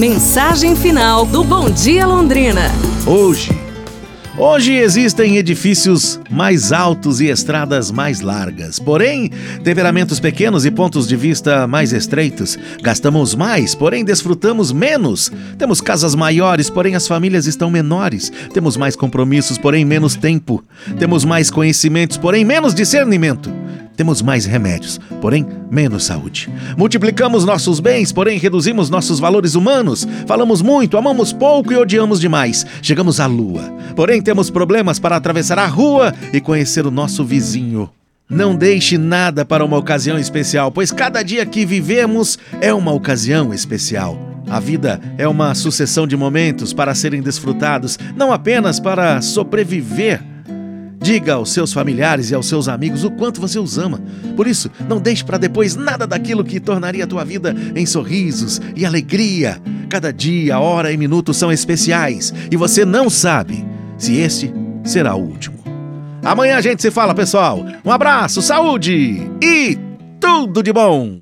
Mensagem final do Bom Dia Londrina. Hoje. Hoje existem edifícios mais altos e estradas mais largas, porém, temperamentos pequenos e pontos de vista mais estreitos. Gastamos mais, porém desfrutamos menos. Temos casas maiores, porém as famílias estão menores. Temos mais compromissos, porém menos tempo. Temos mais conhecimentos, porém menos discernimento. Temos mais remédios, porém menos saúde. Multiplicamos nossos bens, porém reduzimos nossos valores humanos. Falamos muito, amamos pouco e odiamos demais. Chegamos à lua, porém temos problemas para atravessar a rua e conhecer o nosso vizinho. Não deixe nada para uma ocasião especial, pois cada dia que vivemos é uma ocasião especial. A vida é uma sucessão de momentos para serem desfrutados, não apenas para sobreviver Diga aos seus familiares e aos seus amigos o quanto você os ama. Por isso, não deixe para depois nada daquilo que tornaria a tua vida em sorrisos e alegria. Cada dia, hora e minuto são especiais e você não sabe se este será o último. Amanhã a gente se fala, pessoal. Um abraço, saúde e tudo de bom!